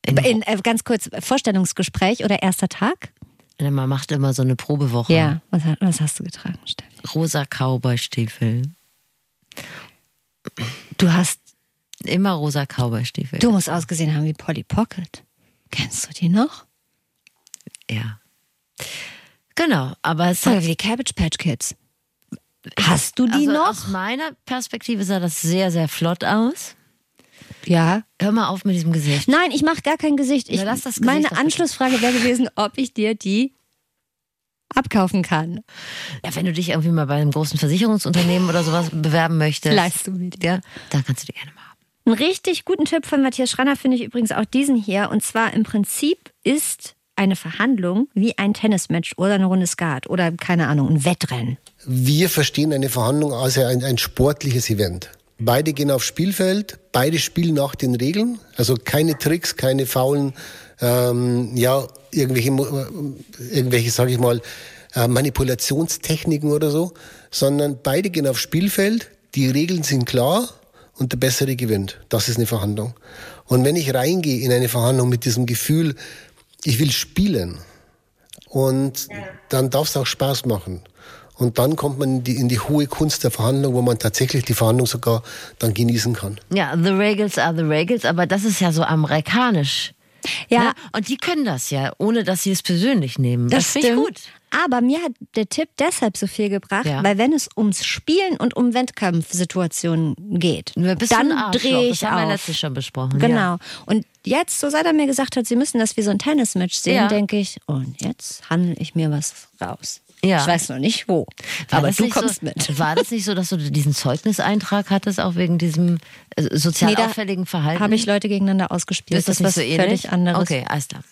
In, in, äh, ganz kurz, Vorstellungsgespräch oder erster Tag? Man macht immer so eine Probewoche. Ja, was, was hast du getragen, Steffi? Rosa Cowboy-Stiefel. Du hast immer rosa Cowboy-Stiefel. Du musst ausgesehen haben wie Polly Pocket. Kennst du die noch? Ja. Genau, aber es Oder wie die Cabbage Patch Kids. Hast du die also noch? Aus meiner Perspektive sah das sehr, sehr flott aus. Ja. Hör mal auf mit diesem Gesicht. Nein, ich mache gar kein Gesicht. Ich, Na, Gesicht meine Anschlussfrage wäre gewesen, ob ich dir die abkaufen kann. Ja, wenn du dich irgendwie mal bei einem großen Versicherungsunternehmen oder sowas bewerben möchtest, Leist du mit. Ja, dann kannst du die gerne mal haben. Einen richtig guten Tipp von Matthias Schranner finde ich übrigens auch diesen hier. Und zwar im Prinzip ist eine Verhandlung wie ein Tennismatch oder eine Runde Skat oder keine Ahnung, ein Wettrennen. Wir verstehen eine Verhandlung als ein, ein sportliches Event. Beide gehen aufs Spielfeld, beide spielen nach den Regeln, also keine Tricks, keine faulen, ähm, ja, irgendwelche, irgendwelche, sage ich mal, äh, Manipulationstechniken oder so, sondern beide gehen aufs Spielfeld, die Regeln sind klar und der Bessere gewinnt. Das ist eine Verhandlung. Und wenn ich reingehe in eine Verhandlung mit diesem Gefühl, ich will spielen, und dann darf es auch Spaß machen. Und dann kommt man in die, in die hohe Kunst der Verhandlung, wo man tatsächlich die Verhandlung sogar dann genießen kann. Ja, the Regals are the Regals, aber das ist ja so amerikanisch. Ja. Ne? Und die können das ja, ohne dass sie es persönlich nehmen. Das, das finde ich gut. Aber mir hat der Tipp deshalb so viel gebracht, ja. weil wenn es ums Spielen und um Wettkampfsituationen geht, dann drehe ich das haben auf. wir letztes schon besprochen. Genau. Ja. Und jetzt, so seit er mir gesagt hat, sie müssen das wie so ein Tennismatch sehen, ja. denke ich, und jetzt handle ich mir was raus. Ja. Ich weiß noch nicht wo. War aber du kommst so, mit. (laughs) War das nicht so, dass du diesen Zeugniseintrag hattest, auch wegen diesem äh, sozial nee, auffälligen Verhalten? Habe ich Leute gegeneinander ausgespielt. Ist das, das ist was so völlig anderes. Okay, alles klar.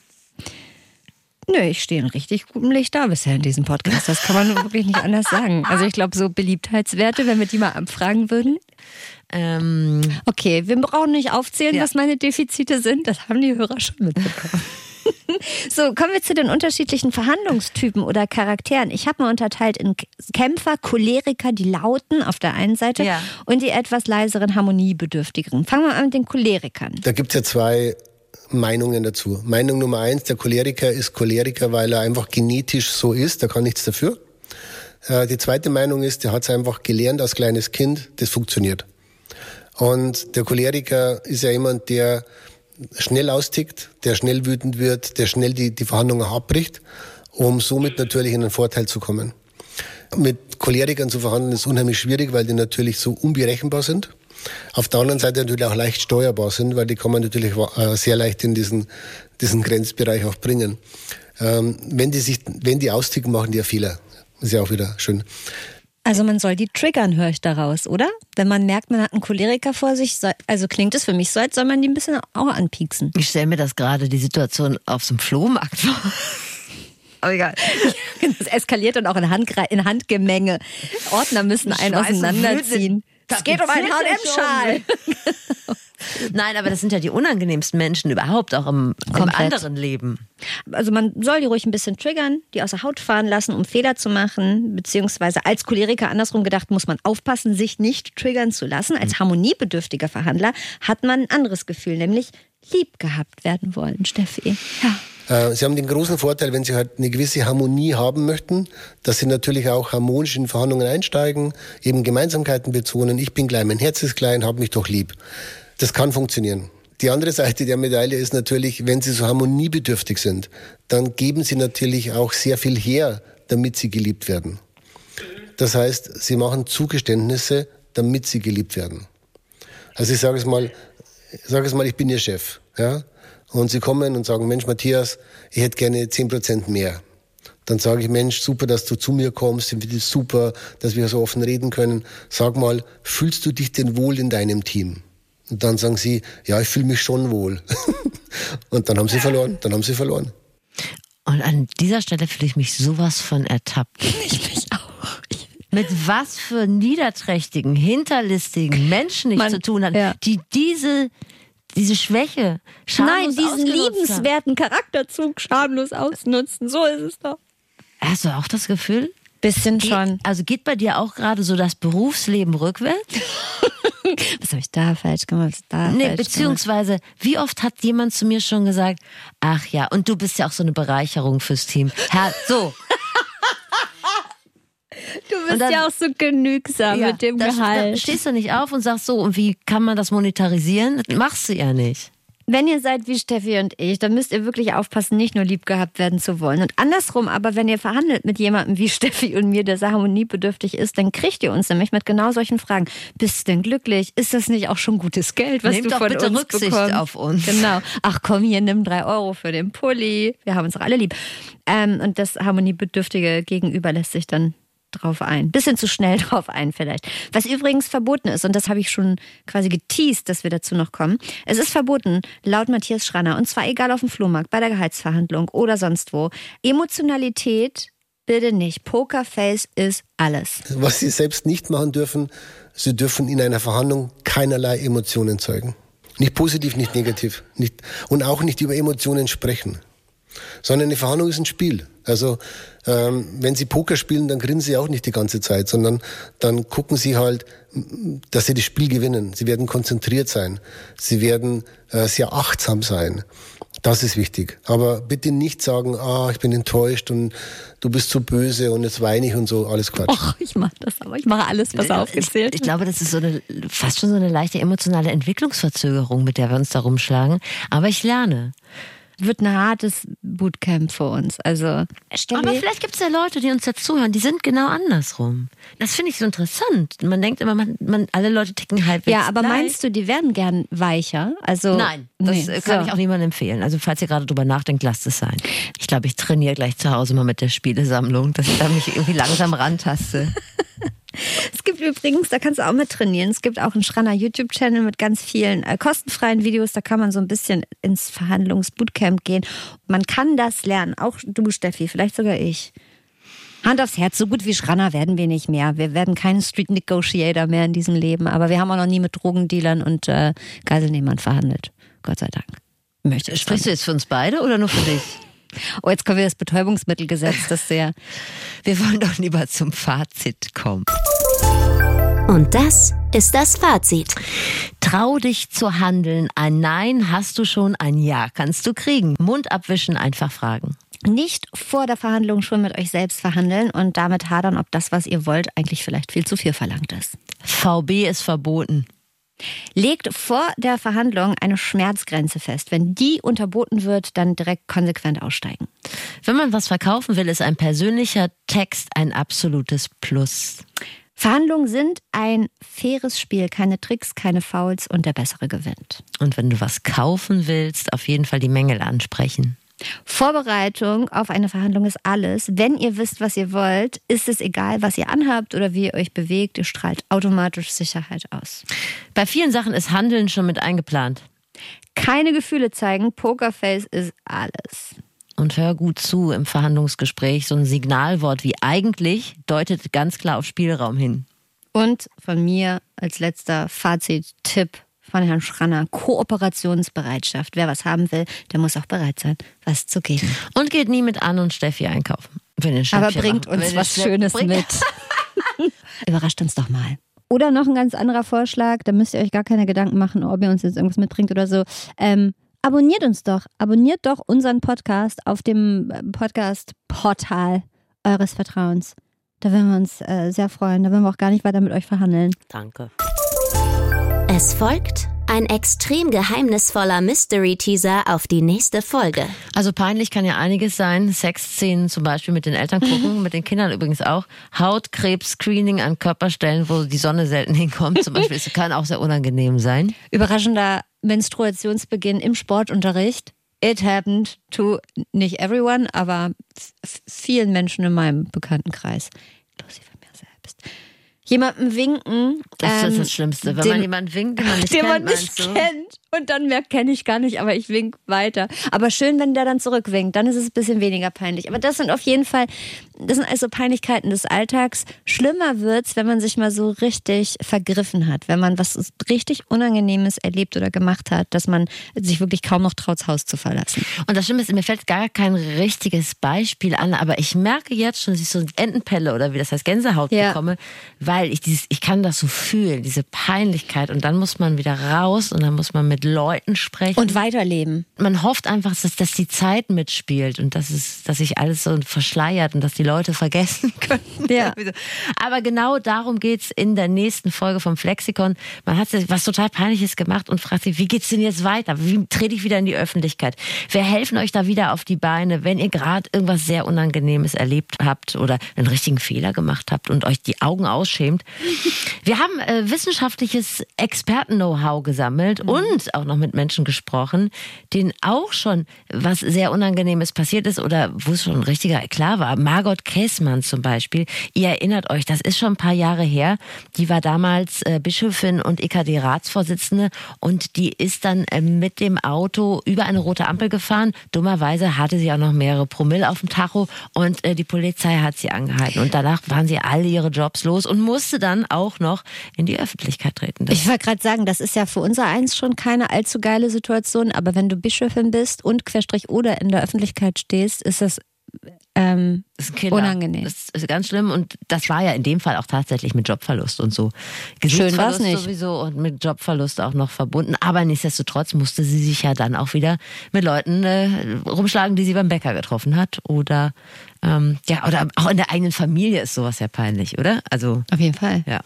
Nö, ich stehe in richtig gutem Licht da bisher in diesem Podcast. Das kann man wirklich nicht anders sagen. (laughs) Also ich glaube, so Beliebtheitswerte, wenn wir die mal abfragen würden. Ähm, Okay, wir brauchen nicht aufzählen, Ja. was meine Defizite sind. Das haben die Hörer schon mitbekommen. (laughs) (laughs) So, kommen wir zu den unterschiedlichen Verhandlungstypen oder Charakteren. Ich habe mal unterteilt in Kämpfer, Choleriker, die Lauten auf der einen Seite Ja. und die etwas leiseren, harmoniebedürftigeren. Fangen wir an mit den Cholerikern. Da gibt's ja zwei Meinungen dazu. Meinung Nummer eins, der Choleriker ist Choleriker, weil er einfach genetisch so ist, der kann nichts dafür. Äh, Die zweite Meinung ist, der hat es einfach gelernt als kleines Kind, das funktioniert. Und der Choleriker ist ja jemand, der schnell austickt, der schnell wütend wird, der schnell die, die Verhandlungen abbricht, um somit natürlich in einen Vorteil zu kommen. Mit Cholerikern zu verhandeln ist unheimlich schwierig, weil die natürlich so unberechenbar sind. Auf der anderen Seite natürlich auch leicht steuerbar sind, weil die kann man natürlich äh, sehr leicht in diesen, diesen Grenzbereich auch bringen. Ähm, wenn die sich, wenn die austicken, machen die ja Fehler. Ist ja auch wieder schön. Also man soll die triggern, höre ich daraus, oder? Wenn man merkt, man hat einen Choleriker vor sich, also klingt es für mich so, als soll man die ein bisschen auch anpieksen. ich stelle mir das gerade die Situation auf so einem Flohmarkt vor. (laughs) Aber egal. (laughs) Das eskaliert dann auch in, Handgre in Handgemenge. Ordner müssen einen und auseinanderziehen. Es geht um einen H&M-Schal. (laughs) Nein, aber das sind ja die unangenehmsten Menschen überhaupt, auch im, im anderen Leben. Also man soll die ruhig ein bisschen triggern, die aus der Haut fahren lassen, um Fehler zu machen. Beziehungsweise als Choleriker andersrum gedacht, muss man aufpassen, sich nicht triggern zu lassen. Als harmoniebedürftiger Verhandler hat man ein anderes Gefühl, nämlich lieb gehabt werden wollen, Steffi. Ja. Äh, Sie haben den großen Vorteil, wenn Sie halt eine gewisse Harmonie haben möchten, dass Sie natürlich auch harmonisch in Verhandlungen einsteigen, eben Gemeinsamkeiten betonen. Ich bin klein, mein Herz ist klein, hab mich doch lieb. Das kann funktionieren. Die andere Seite der Medaille ist natürlich, wenn Sie so harmoniebedürftig sind, dann geben Sie natürlich auch sehr viel her, damit Sie geliebt werden. Das heißt, Sie machen Zugeständnisse, damit Sie geliebt werden. Also ich sage es mal, sage es mal, ich bin Ihr Chef, ja, und Sie kommen und sagen, Mensch, Matthias, ich hätte gerne 10% mehr. Dann sage ich, Mensch, super, dass du zu mir kommst, super, dass wir so offen reden können. Sag mal, fühlst du dich denn wohl in deinem Team? Und dann sagen sie, ja, ich fühle mich schon wohl. (laughs) und dann haben sie verloren, dann haben sie verloren. Und an dieser Stelle fühle ich mich sowas von ertappt. (laughs) Ich mich auch. Ich, Mit was für niederträchtigen, hinterlistigen Menschen ich Man- zu tun habe, ja. die diese, diese Schwäche nein, schamlos diesen ausgenutzt haben. liebenswerten Charakterzug schamlos ausnutzen. So ist es doch. Hast du auch das Gefühl? Bisschen Geht- schon. Also geht bei dir auch gerade so das Berufsleben rückwärts? (laughs) (laughs) Was habe ich da falsch gemacht? Da Nee, falsch beziehungsweise, wie oft hat jemand zu mir schon gesagt, ach ja, und du bist ja auch so eine Bereicherung fürs Team. Herr, so. (laughs) Du bist dann- ja auch so genügsam ja, mit dem Gehalt. stehst du nicht auf und sagst so, und wie kann man das monetarisieren? Das machst du ja nicht. Wenn ihr seid wie Steffi und ich, dann müsst ihr wirklich aufpassen, nicht nur lieb gehabt werden zu wollen. Und andersrum, aber wenn ihr verhandelt mit jemandem wie (laughs) Steffi und mir, der sehr harmoniebedürftig ist, dann kriegt ihr uns nämlich mit genau solchen Fragen. Bist du denn glücklich? Ist das nicht auch schon gutes Geld, was Nehmt du doch von bitte uns Rücksicht bekommst? auf uns. Genau. Ach komm, hier nimm drei Euro für den Pulli. Wir haben uns doch alle lieb. Ähm, und das harmoniebedürftige Gegenüber lässt sich dann drauf ein. Bisschen zu schnell (laughs) drauf ein vielleicht. Was übrigens verboten ist, und das habe ich schon quasi geteased, dass wir dazu noch kommen. Es ist verboten, laut Matthias Schranner, und zwar egal auf dem Flohmarkt, bei der Gehaltsverhandlung oder sonst wo. Emotionalität bitte nicht. Pokerface ist alles. Was sie selbst nicht machen dürfen, sie dürfen in einer Verhandlung keinerlei Emotionen zeigen. Nicht positiv, nicht negativ. Nicht, und auch nicht über Emotionen sprechen. Sondern eine Verhandlung ist ein Spiel. Also ähm, wenn Sie Poker spielen, dann grinsen Sie auch nicht die ganze Zeit, sondern dann gucken Sie halt, dass Sie das Spiel gewinnen. Sie werden konzentriert sein. Sie werden äh, sehr achtsam sein. Das ist wichtig. Aber bitte nicht sagen, ah, ich bin enttäuscht und du bist so böse und jetzt weine ich und so, alles Quatsch. Och, ich mache das aber. Ich mache alles, was aufgezählt Ich, ich glaube, das ist so eine, fast schon so eine leichte emotionale Entwicklungsverzögerung, mit der wir uns da rumschlagen. Aber ich lerne. Wird ein hartes Bootcamp für uns. Also, Aber vielleicht gibt es ja Leute, die uns jetzt zuhören, die sind genau andersrum. Das finde ich so interessant. Man denkt immer, man, man, alle Leute ticken halbwegs ja, aber gleich. meinst du, die werden gern weicher? Also Nein, das Nee, kann so. ich auch niemandem empfehlen. Also falls ihr gerade drüber nachdenkt, lasst es sein. Ich glaube, ich trainiere gleich zu Hause mal mit der Spielesammlung, dass ich da mich irgendwie langsam rantaste. (laughs) (laughs) Es gibt übrigens, da kannst du auch mit trainieren. Es gibt auch einen Schranner YouTube-Channel mit ganz vielen äh, kostenfreien Videos. Da kann man so ein bisschen ins Verhandlungsbootcamp gehen. Man kann das lernen. Auch du, Steffi, vielleicht sogar ich. Hand aufs Herz, so gut wie Schranner werden wir nicht mehr. Wir werden kein Street Negotiator mehr in diesem Leben. Aber wir haben auch noch nie mit Drogendealern und äh, Geiselnehmern verhandelt. Gott sei Dank. Möchte Sprichst du jetzt für uns beide oder nur für dich? Oh, jetzt kommen wir das Betäubungsmittelgesetz, das sehr. Wir wollen doch lieber zum Fazit kommen. Und das ist das Fazit. Trau dich zu handeln. Ein Nein hast du schon, ein Ja kannst du kriegen. Mund abwischen, einfach fragen. Nicht vor der Verhandlung schon mit euch selbst verhandeln und damit hadern, ob das, was ihr wollt, eigentlich vielleicht viel zu viel verlangt ist. VB ist verboten. Legt vor der Verhandlung eine Schmerzgrenze fest. Wenn die unterboten wird, dann direkt konsequent aussteigen. Wenn man was verkaufen will, ist ein persönlicher Text ein absolutes Plus. Verhandlungen sind ein faires Spiel, keine Tricks, keine Fouls und der Bessere gewinnt. Und wenn du was kaufen willst, auf jeden Fall die Mängel ansprechen. Vorbereitung auf eine Verhandlung ist alles. Wenn ihr wisst, was ihr wollt, ist es egal, was ihr anhabt oder wie ihr euch bewegt. Ihr strahlt automatisch Sicherheit aus. Bei vielen Sachen ist Handeln schon mit eingeplant. Keine Gefühle zeigen. Pokerface ist alles. Und hör gut zu im Verhandlungsgespräch. So ein Signalwort wie eigentlich deutet ganz klar auf Spielraum hin. Und von mir als letzter Fazit-Tipp von Herrn Schranner. Kooperationsbereitschaft. Wer was haben will, der muss auch bereit sein, was zu geben. Und geht nie mit Anne und Steffi einkaufen. Aber bringt machen. uns was Schönes bringt. mit. (laughs) Überrascht uns doch mal. Oder noch ein ganz anderer Vorschlag, da müsst ihr euch gar keine Gedanken machen, ob ihr uns jetzt irgendwas mitbringt oder so. Ähm, abonniert uns doch. Abonniert doch unseren Podcast auf dem äh, Podcast-Portal eures Vertrauens. Da würden wir uns äh, sehr freuen. Da würden wir auch gar nicht weiter mit euch verhandeln. Danke. Es folgt ein extrem geheimnisvoller Mystery-Teaser auf die nächste Folge. Also peinlich kann ja einiges sein. Sexszenen zum Beispiel mit den Eltern gucken, (laughs) mit den Kindern übrigens auch. Hautkrebs-Screening an Körperstellen, wo die Sonne selten (laughs) hinkommt zum Beispiel. Das kann auch sehr unangenehm sein. Überraschender Menstruationsbeginn im Sportunterricht. It happened to nicht everyone, aber vielen Menschen in meinem Bekanntenkreis. Inklusive jemandem winken. Das ist das ähm, Schlimmste, wenn dem, man jemanden winkt, den man nicht den kennt. Man nicht kennt. Und dann merkt, kenne ich gar nicht, aber ich wink weiter. Aber schön, wenn der dann zurückwinkt, dann ist es ein bisschen weniger peinlich. Aber das sind auf jeden Fall, das sind also Peinlichkeiten des Alltags. Schlimmer wird's, wenn man sich mal so richtig vergriffen hat, wenn man was richtig Unangenehmes erlebt oder gemacht hat, dass man sich wirklich kaum noch traut, das Haus zu verlassen. Und das Schlimme ist, mir fällt gar kein richtiges Beispiel an, aber ich merke jetzt schon, dass ich so Entenpelle oder wie das heißt, Gänsehaut ja. bekomme, weil ich dieses, ich kann das so fühlen, diese Peinlichkeit und dann muss man wieder raus und dann muss man mit mit Leuten sprechen. Und weiterleben. Man hofft einfach, dass, dass die Zeit mitspielt und dass, es, dass sich alles so verschleiert und dass die Leute vergessen (laughs) können. Ja. Aber genau darum geht es in der nächsten Folge vom Flexikon. Man hat was total Peinliches gemacht und fragt sich, wie geht's denn jetzt weiter? Wie trete ich wieder in die Öffentlichkeit? Wir helfen euch da wieder auf die Beine, wenn ihr gerade irgendwas sehr Unangenehmes erlebt habt oder einen richtigen Fehler gemacht habt und euch die Augen ausschämt. Wir haben äh, wissenschaftliches Experten-Know-how gesammelt mhm. und auch noch mit Menschen gesprochen, denen auch schon was sehr Unangenehmes passiert ist oder wo es schon ein richtiger Eklat war. Margot Käßmann zum Beispiel, ihr erinnert euch, das ist schon ein paar Jahre her. Die war damals äh, Bischöfin und EKD-Ratsvorsitzende und die ist dann äh, mit dem Auto über eine rote Ampel gefahren. Dummerweise hatte sie auch noch mehrere Promille auf dem Tacho und äh, die Polizei hat sie angehalten. Und danach waren sie alle ihre Jobs los und musste dann auch noch in die Öffentlichkeit treten. Das ich wollte gerade sagen, das ist ja für unser eins schon kein keine allzu geile Situation, aber wenn du Bischöfin bist und Querstrich oder in der Öffentlichkeit stehst, ist das ähm, das ist unangenehm. Das ist ganz schlimm und das war ja in dem Fall auch tatsächlich mit Jobverlust und so. Schön war es nicht. sowieso und mit Jobverlust auch noch verbunden. Aber nichtsdestotrotz musste sie sich ja dann auch wieder mit Leuten äh, rumschlagen, die sie beim Bäcker getroffen hat oder ähm, ja oder auch in der eigenen Familie ist sowas ja peinlich, oder? Also auf jeden Fall. Ja.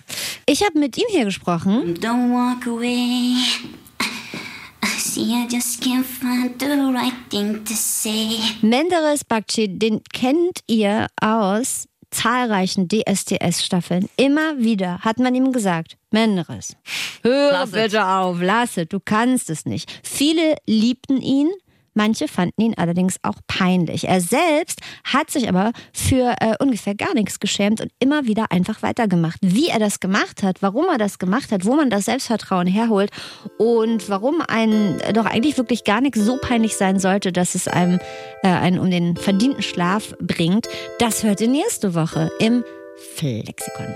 Ich habe mit ihm hier gesprochen. Don't walk away. See, I just can't find the right thing to say. Menderes Bakci, den kennt ihr aus zahlreichen DSDS-Staffeln. Immer wieder hat man ihm gesagt, Menderes, hör bitte auf, lass es, du kannst es nicht. Viele liebten ihn, Manche fanden ihn allerdings auch peinlich. Er selbst hat sich aber für äh, ungefähr gar nichts geschämt und immer wieder einfach weitergemacht. Wie er das gemacht hat, warum er das gemacht hat, wo man das Selbstvertrauen herholt und warum einen doch eigentlich wirklich gar nichts so peinlich sein sollte, dass es einem äh, einen um den verdienten Schlaf bringt, das hört ihr nächste Woche im Flexikon.